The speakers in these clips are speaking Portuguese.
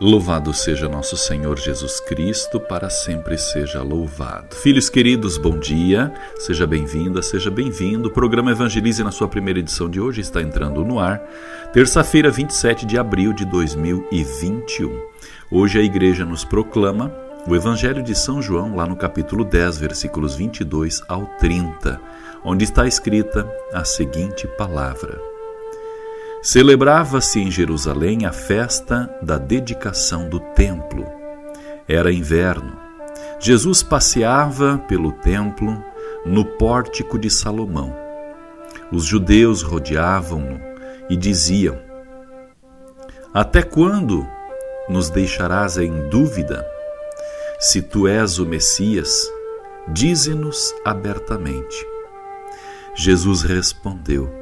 Louvado seja nosso Senhor Jesus Cristo, para sempre seja louvado. Filhos queridos, bom dia, seja bem-vinda, seja bem-vindo. O programa Evangelize, na sua primeira edição de hoje, está entrando no ar, terça-feira, 27 de abril de 2021. Hoje a igreja nos proclama o Evangelho de São João, lá no capítulo 10, versículos 22 ao 30, onde está escrita a seguinte palavra: Celebrava-se em Jerusalém a festa da dedicação do templo. Era inverno. Jesus passeava pelo templo no pórtico de Salomão. Os judeus rodeavam-no e diziam: Até quando nos deixarás em dúvida? Se tu és o Messias, dize-nos abertamente. Jesus respondeu: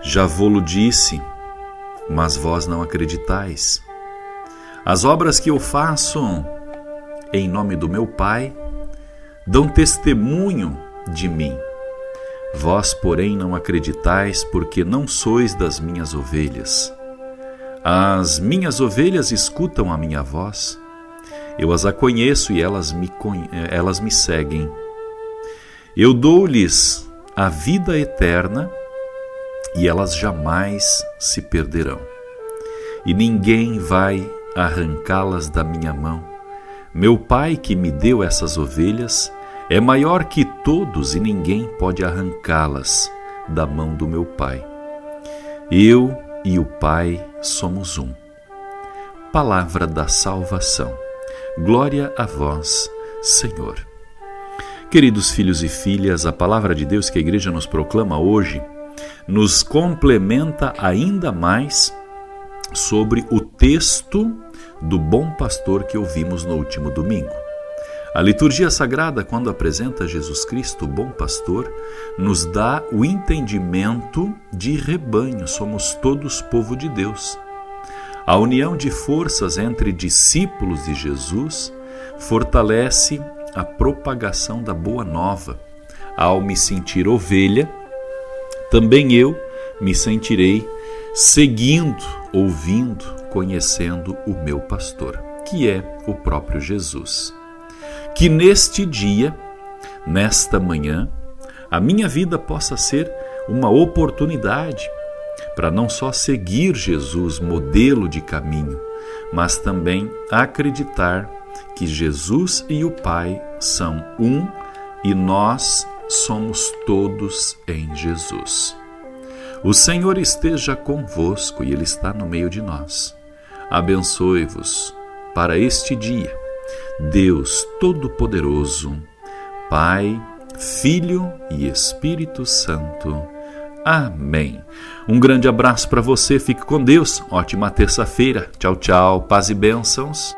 Já vou-lo disse, mas vós não acreditais. As obras que eu faço em nome do meu Pai dão testemunho de mim. Vós, porém, não acreditais, porque não sois das minhas ovelhas. As minhas ovelhas escutam a minha voz. Eu as conheço e elas me, elas me seguem. Eu dou-lhes a vida eterna e elas jamais se perderão. E ninguém vai arrancá-las da minha mão. Meu Pai que me deu essas ovelhas é maior que todos e ninguém pode arrancá-las da mão do meu Pai. Eu e o Pai somos um. Palavra da salvação. Glória a vós, Senhor. Queridos filhos e filhas, a palavra de Deus que a igreja nos proclama hoje nos complementa ainda mais sobre o texto do bom pastor que ouvimos no último domingo. A liturgia sagrada, quando apresenta Jesus Cristo, o bom pastor, nos dá o entendimento de rebanho, somos todos povo de Deus. A união de forças entre discípulos de Jesus fortalece a propagação da boa nova. Ao me sentir ovelha, também eu me sentirei seguindo, ouvindo, conhecendo o meu pastor, que é o próprio Jesus. Que neste dia, nesta manhã, a minha vida possa ser uma oportunidade para não só seguir Jesus, modelo de caminho, mas também acreditar que Jesus e o Pai são um e nós somos todos em Jesus. O Senhor esteja convosco e Ele está no meio de nós. Abençoe-vos para este dia Deus Todo-Poderoso, Pai, Filho e Espírito Santo. Amém. Um grande abraço para você, fique com Deus. Ótima terça-feira. Tchau, tchau. Paz e bênçãos.